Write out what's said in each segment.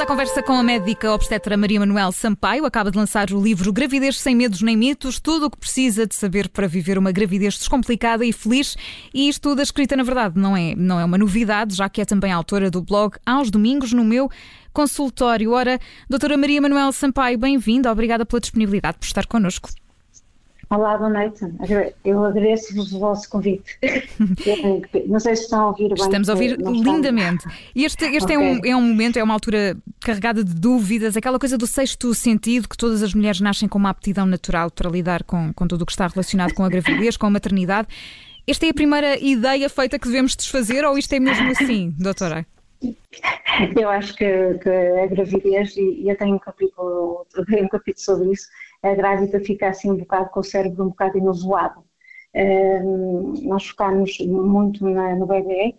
Vamos à conversa com a médica obstetra Maria Manuel Sampaio. Acaba de lançar o livro Gravidez Sem Medos Nem Mitos, tudo o que precisa de saber para viver uma gravidez descomplicada e feliz. E isto da escrita, na verdade, não é, não é uma novidade, já que é também autora do blog Aos Domingos no meu consultório. Ora, doutora Maria Manuel Sampaio, bem-vinda. Obrigada pela disponibilidade por estar connosco. Olá, boa noite. Eu agradeço-vos o vosso convite. Não sei se estão a ouvir bem. Estamos a ouvir lindamente. E este, este okay. é, um, é um momento, é uma altura carregada de dúvidas, aquela coisa do sexto sentido, que todas as mulheres nascem com uma aptidão natural para lidar com, com tudo o que está relacionado com a gravidez, com a maternidade. Esta é a primeira ideia feita que devemos desfazer ou isto é mesmo assim, doutora? Eu acho que, que a gravidez, e eu tenho um capítulo, um capítulo sobre isso, a grávida fica assim um bocado com o cérebro um bocado enovoado. Uh, nós focamos muito na, no bebê,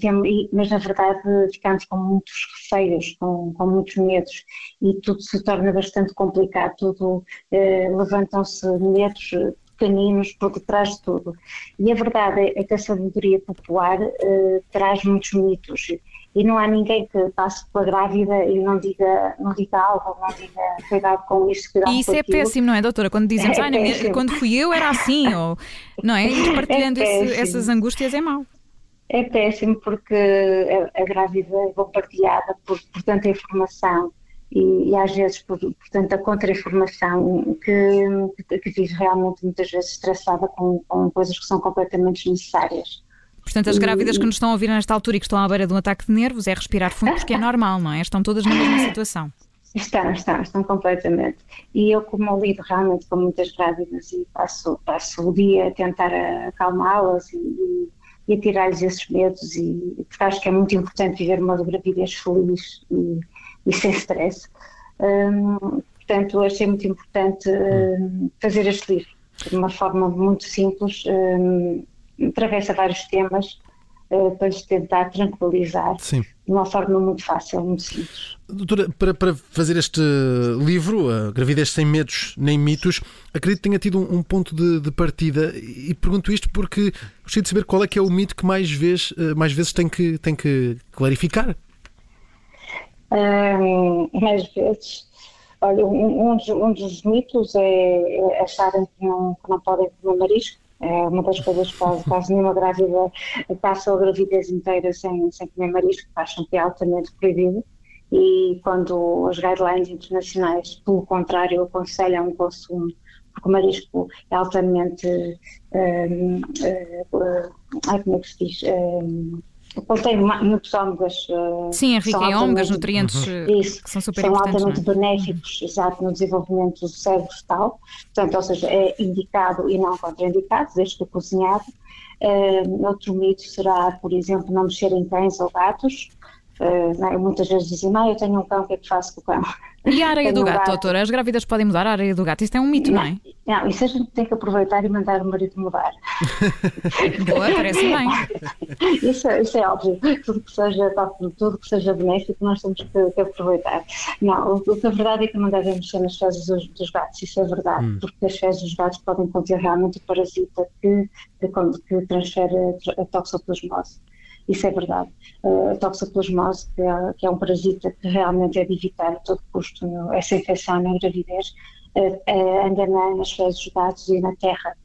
tem, mas na verdade ficamos com muitos receios, com, com, muitos medos e tudo se torna bastante complicado, tudo uh, levantam-se medos pequeninos por detrás de tudo. E a verdade é, que a sabedoria popular traz muitos mitos e não há ninguém que passe pela grávida e não diga, não diga algo, não diga cuidado com isto, cuidado E isso é aquilo. péssimo, não é, doutora? Quando dizemos, é ah, quando fui eu era assim, ou, não é? E partilhando é esse, essas angústias é mau. É péssimo porque a, a grávida é bombardeada por, por tanta informação e, e, às vezes por, por tanta contra-informação que, que vive realmente muitas vezes estressada com, com coisas que são completamente desnecessárias. Portanto, as grávidas que nos estão a ouvir nesta altura e que estão à beira de um ataque de nervos é respirar fundo porque é normal, não é? Estão todas na mesma situação. Estão, estão, estão completamente. E eu, como lido realmente com muitas grávidas e passo, passo o dia a tentar acalmá-las e, e a tirar-lhes esses medos, e, porque acho que é muito importante viver uma gravidez feliz e, e sem stress. Hum, portanto, achei muito importante hum, fazer este livro de uma forma muito simples. Hum, atravessa vários temas uh, para lhes tentar tranquilizar Sim. de uma forma muito fácil, muito simples. Doutora, para, para fazer este livro, a Gravidez Sem Medos Nem Mitos, acredito que tenha tido um, um ponto de, de, partida e pergunto isto porque gostaria de saber qual é que é o mito que mais, vez, eh, mais vezes tem que, tem que clarificar. Um, mais vezes. Olha, um, um, dos, um dos mitos é, é acharem que não, que não podem comer marisco é das coisas quase, quase nenhuma grávida passa a gravidez inteira sem, sem comer marisco, acham que é altamente proibido. E quando as guidelines internacionais, pelo contrário, aconselham o consumo, porque o marisco é altamente. Um, uh, uh, como é que se diz? Um, contém muitos ômegas. Uh, Sim, é rico em ômegas, nutrientes uhum. isso, que são super são importantes. São altamente é? benéficos, exato, no desenvolvimento do cérebro tal. Portanto, ou seja, é indicado e não contraindicado, desde que cozinhado. Uh, outro mito será, por exemplo, não mexer em cães ou gatos. Uh, muitas vezes dizem, ah, eu tenho um cão, o que é que faço com o cão? E a areia do gato, gato, doutora? As grávidas podem mudar a areia do gato? Isto é um mito, não, não é? Não, isso a gente tem que aproveitar e mandar o marido mudar. Boa, parece bem. Isso, isso, é óbvio. Tudo que, seja, tudo que seja benéfico, nós temos que, que aproveitar. Não, o, que a verdade é que não devemos mexer nas fezes dos, dos, gatos, isso é verdade, hum. porque as fezes dos gatos podem conter realmente o parasita que, que, que transfere a toxoplasmose. Isso é verdade. Uh, a toxoplasmose, que é, que é, um parasita que realmente é de evitar a todo custo essa infecção na gravidez, uh, uh, anda na, nas fezes dos gatos e na terra.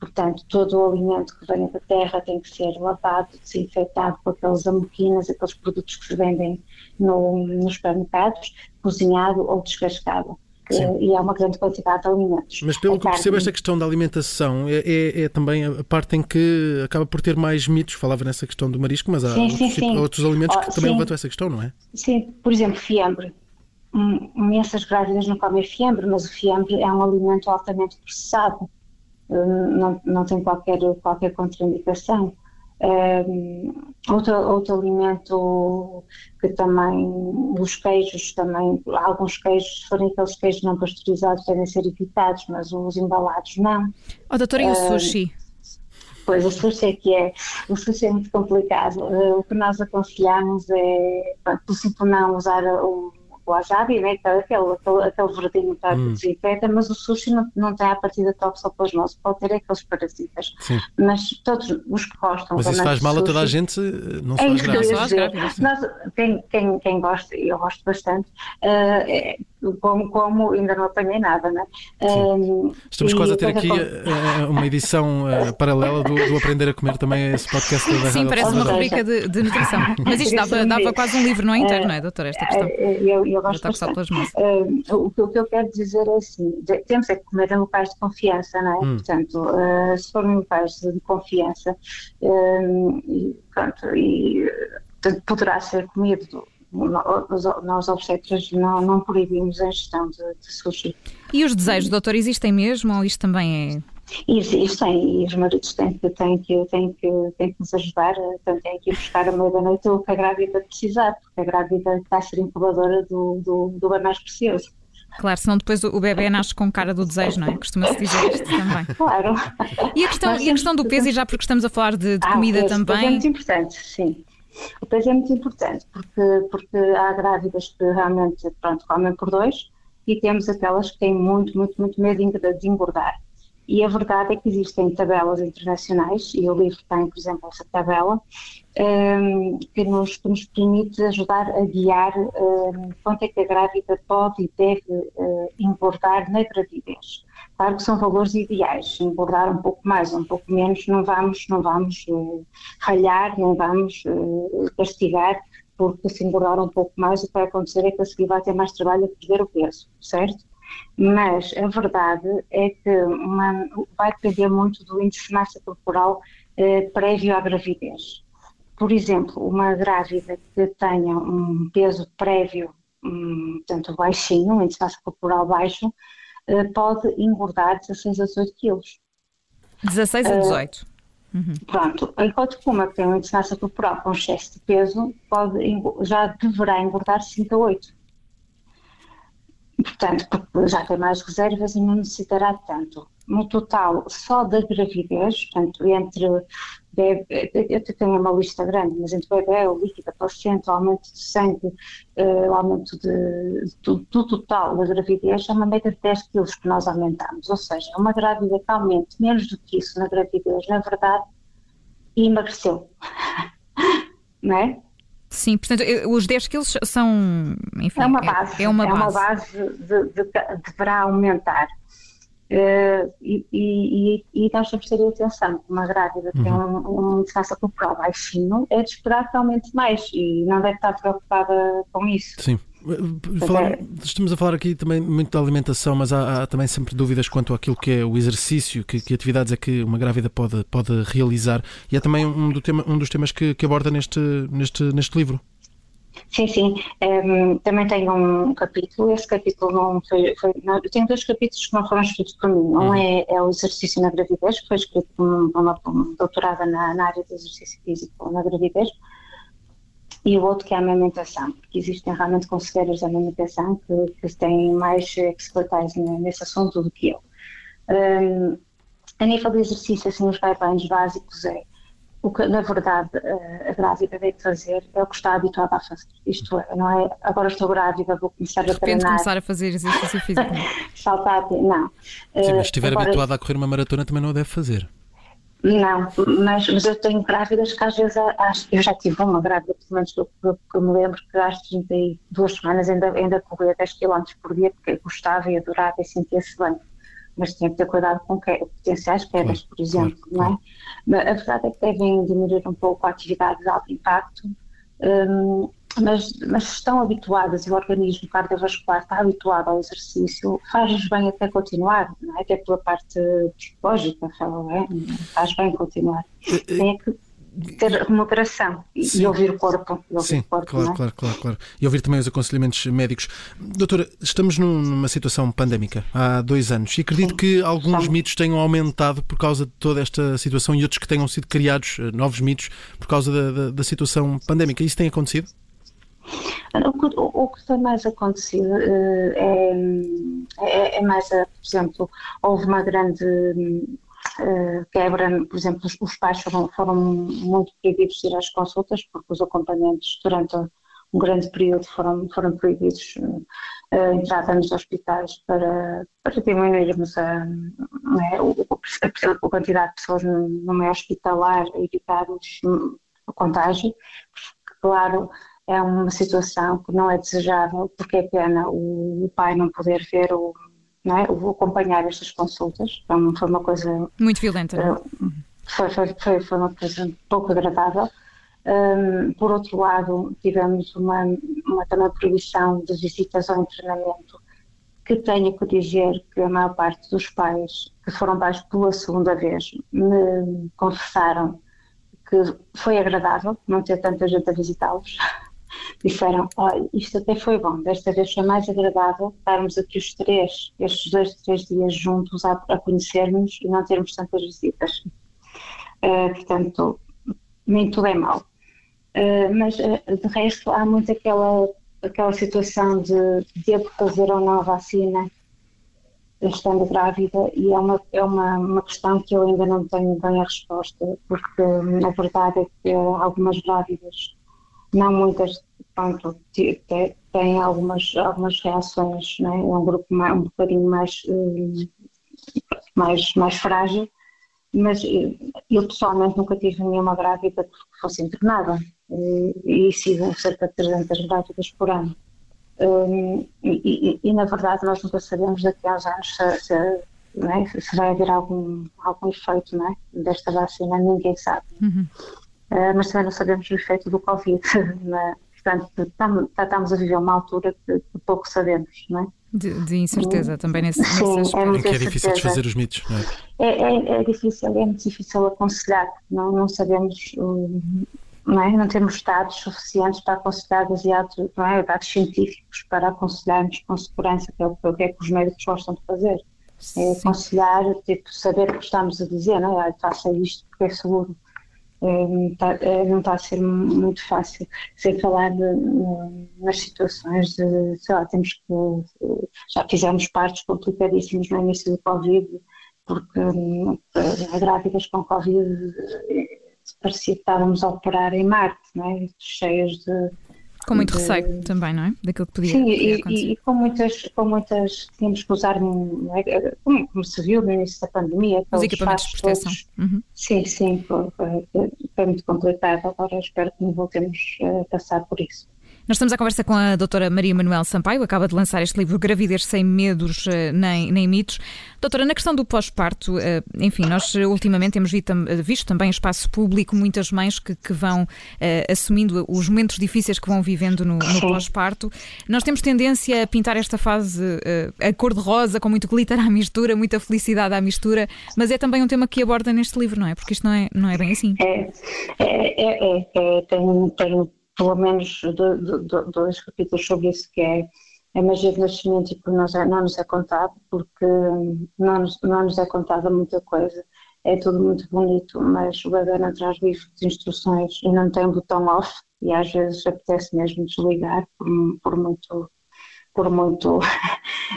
Portanto, todo o alimento que venha da terra tem que ser lavado, desinfetado com aquelas amoquinas, aqueles produtos que se vendem no, nos supermercados, cozinhado ou descascado. Sim. e há uma grande quantidade de alimentos. Mas pelo a que percebo, esta questão da alimentação é, é, é, também a parte em que acaba por ter mais mitos. Falava nessa questão do marisco, mas há sim, outros, sim, outros, alimentos que oh, também levantam essa questão, não é? Sim, por exemplo, fiambre. Hum, imensas grávidas não comem fiambre, mas o fiambre é um alimento altamente processado. Hum, não, não tem qualquer, qualquer contraindicação. Um, outro, outro alimento que também, os queijos também, alguns queijos, se forem aqueles queijos não pasteurizados, devem ser evitados, mas os embalados não. Oh, doutora, e o sushi? Pois, o sushi é que é, o sushi é muito complicado. Uh, o que nós aconselhamos é, por exemplo, não usar o wasabi, né? aquele, aquele, aquele verdinho para hum. desinfeta, mas o sushi não, não tem a partida toxoplasmose, pode ter aqueles parasitas. Sim. Mas todos os que gostam. Mas isso faz mal a toda a gente, não só às grávidas. Quem, quem, quem gosta, eu gosto bastante, uh, como, como ainda não apanhei nada, né? Um, Estamos quase a ter aqui uh, uma edição uh, paralela do, do, Aprender a Comer também, esse podcast da Sim, parece uma rubrica de, de, nutrição. Mas isto dava, dava quase um livro, não é inteiro, não é, doutora, esta questão? Eu, eu gosto bastante. Uh, o, o, que eu quero dizer é assim, temos é que comer em locais de confiança, não é? Hum. Portanto, se forem locais de confiança, e, pronto, e poderá ser comido nós obstetras não, não proibimos a ingestão de, de sushi. E os desejos, doutor, existem mesmo ou isto também é Existem e os maridos têm que, têm que, têm que, têm que nos ajudar, então têm que ir buscar a meia da noite o que a grávida precisar, porque a grávida está a ser incubadora do, do, do bem mais precioso. Claro, senão depois o bebê nasce com cara do desejo, não é? Costuma-se dizer isto também. Claro. E a questão, e a questão do peso, e já porque estamos a falar de, de ah, comida peso, também. Peso é muito importante, sim. O peso é muito importante porque, porque há grávidas que realmente pronto, comem por dois e temos aquelas que têm muito, muito, muito medo de engordar. E a verdade é que existem tabelas internacionais, e o livro tem, por exemplo, essa tabela, um, que, nos, que nos permite ajudar a guiar um, quanto é que a grávida pode e deve uh, engordar na gravidez. Claro que são valores ideais, engordar um pouco mais ou um pouco menos, não vamos, não vamos uh, ralhar, não vamos uh, castigar, porque se engordar um pouco mais, o que vai acontecer é que a seguir vai ter mais trabalho a perder o peso, certo? Mas a verdade é que uma, vai depender muito do índice de massa corporal eh, prévio à gravidez. Por exemplo, uma grávida que tenha um peso prévio, um, portanto, baixinho, um índice de massa corporal baixo, eh, pode engordar 16 a 18 quilos. 16 a 18? Uh, eh, uhum. Pronto, enquanto que uma que tem um índice de massa corporal com excesso de peso, pode, já deverá engordar 5 a 8 portanto, já tem mais reservas e não necessitará tanto. No total, só da gravidez, portanto, entre bebê, eu tenho uma lista grande, mas entre bebê, o líquido, a placenta, o aumento de sangue, uh, o aumento de, do, do, total da gravidez, é uma média de 10 quilos que nós aumentamos. Ou seja, uma grávida que aumente menos do que isso na gravidez, na verdade, emagreceu. não é? Sim, portanto, os 10 quilos são. Enfim, é uma base. É, é uma, é uma base, de, de, de, deverá aumentar. Uh, e, e, e, nós temos que ter atenção, uma grávida que uhum. tem um, um descanso corporal baixinho, é de esperar que aumente mais e não deve estar preocupada com isso. Sim. Falar, estamos a falar aqui também muito da alimentação, mas há, há, também sempre dúvidas quanto àquilo que é o exercício, que, que, atividades é que uma grávida pode, pode realizar. E é também um, do tema, um dos temas que, que aborda neste, neste, neste livro. Sim, sim. Um, também tenho um capítulo. Esse capítulo não foi. foi não, eu tenho dois capítulos que não foram escritos por mim. Um uhum. é, é, o exercício na gravidez, que foi escrito por uma, uma doutorada na, na área do exercício físico na gravidez e o outro que é a amamentação, porque existem realmente conselheiros de amamentação que, que têm mais expertise nesse assunto do que eu. Um, a nível de exercício, assim, os guidelines básicos é o que, na verdade, a grávida deve fazer é o que está habituada a fazer. Isto é, não é agora estou grávida, vou começar a treinar. começar a fazer exercício físico. Saltar, não. Sim, mas se estiver agora, habituada a correr uma maratona, também não a deve fazer. Não, mas, mas eu tenho grávidas que às vezes, acho, eu já tive uma grávida, pelo menos que eu, que eu me lembro, que às 32 semanas ainda, ainda corria 10 km por dia, porque gostava e adorava e sentia-se bem. Mas tinha que ter cuidado com que, potenciais quedas, por exemplo, claro, não é? Mas a verdade é que devem diminuir um pouco a atividade de alto impacto. Um, mas, mas estão habituadas e o organismo cardiovascular está habituado ao exercício, faz bem até continuar, não é? até pela parte psicológica, é? faz bem continuar. Tem que ter moderação e, e, ouvir o corpo. Ouvir Sim, o corpo, claro, é? claro, claro, claro. E ouvir também os aconselhamentos médicos. Doutora, estamos numa situação pandémica há dois anos e acredito Sim, que alguns mitos tenham aumentado por causa de toda esta situação e outros que tenham sido criados, eh, novos mitos, por causa da, da, da situação pandémica. Isso tem acontecido? O que, o que tem mais acontecido uh, é, é, é, mais, a, por exemplo, houve uma grande uh, quebra, por exemplo, os, pais foram, foram muito proibidos de ir às consultas porque os acompanhantes durante um grande período foram, foram proibidos a uh, entrada nos hospitais para, para diminuirmos a, é, a, a, quantidade de pessoas no, meio hospitalar, evitarmos o contágio. Claro, é uma situação que não é desejável, porque é pena o, pai não poder ver o, não é, o acompanhar estas consultas. Então, foi uma coisa. Muito violenta, é? Foi, foi, foi, foi uma coisa pouco agradável. Um, por outro lado, tivemos uma, uma também proibição de visitas ao internamento, que tenho que dizer que a maior parte dos pais que foram pais pela segunda vez me confessaram que foi agradável não ter tanta gente a visitá-los. Disseram, olha, isto até foi bom, desta vez foi mais agradável estarmos aqui os três, estes dois, três dias juntos a, a conhecermos e não termos tantas visitas. Uh, portanto, nem tudo é mau. Uh, mas uh, de resto há muito aquela, aquela situação de devo fazer ou não a vacina estando grávida e é uma, é uma, uma questão que eu ainda não tenho bem a resposta, porque a verdade é que algumas grávidas, não muitas, pronto, têm algumas, algumas reações, né? é um grupo mais, um bocadinho mais, eh, mais, mais frágil, mas eu pessoalmente nunca tive nenhuma grávida que fosse internada e, e sigo cerca de 300 grávidas por ano. Um, e, e, na verdade nós nunca sabemos daqui a uns anos se, se, é? se vai haver algum, algum efeito é? desta vacina, ninguém sabe. Uhum. Uh, mas também não sabemos o efeito do Covid. Né? Portanto, estamos a viver uma altura que, que pouco sabemos, não é? De, de incerteza também nesse, Sim, nesse é, que é difícil desfazer os mitos, não é? É, é, é difícil, é muito difícil aconselhar, não, não sabemos não, é? não temos dados suficientes para aconselhar baseados, não é? dados científicos para aconselharmos com segurança, que é o, que, é que os médicos gostam de fazer. É aconselhar, tipo, saber o que estamos a dizer, não é? Faça isto porque é seguro. É, não, está, é, está a ser muito fácil, sem falar de, nas situações de, sei lá, temos que, já fizemos partes complicadíssimas no início do Covid, porque eh, grávidas com Covid parecia que estávamos a operar em Marte, não é? cheias de. Com muito de... receio também, não é? Daquilo que podia, Sim, podia e, e, com muitas, com muitas, tínhamos que usar, é? como, como, se viu no início da pandemia, os equipamentos de proteção. Uhum. Sim, sim, foi, foi, foi, muito complicado. Agora espero que não voltemos a passar por isso. Nós estamos à conversa com a doutora Maria Manuel Sampaio, acaba de lançar este livro Gravidez Sem Medos eh, nem, nem Mitos. Doutora, na questão do pós-parto, eh, enfim, nós ultimamente temos visto também espaço público muitas mães que, que vão assumindo os momentos difíceis que vão vivendo no, no pós-parto. Nós temos tendência a pintar esta fase a cor-de-rosa, com muito glitter à mistura, muita felicidade à mistura, mas é também um tema que aborda neste livro, não é? Porque isto não é, não é bem assim. É, é, é, é, é tem, tem pelo menos dois capítulos sobre isso, que é a magia do nascimento e por nós não nos é contado, porque não nos, não nos é contada muita coisa. É tudo muito bonito, mas o bebê não traz livro de instruções e não tem botão off e às vezes apetece mesmo desligar por, por muito por muito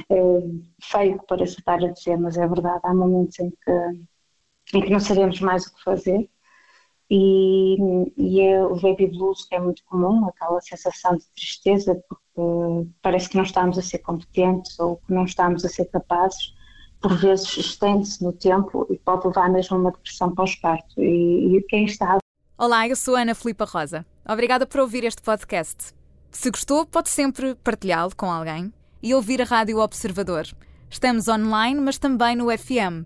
é, feio que pareça estar a dizer, mas é verdade, há momentos em que, em que não sabemos mais o que fazer e, e é o baby blues é muito comum, aquela sensação de tristeza porque parece que não estamos a ser competentes ou que não estamos a ser capazes, por vezes estende-se no tempo e pode levar mesmo a uma depressão pós-parto. E, e quem está. Olá, eu sou Ana Filipa Rosa. Obrigada por ouvir este podcast. Se gostou, pode sempre partilhá-lo com alguém e ouvir a Rádio Observador. Estamos online, mas também no FM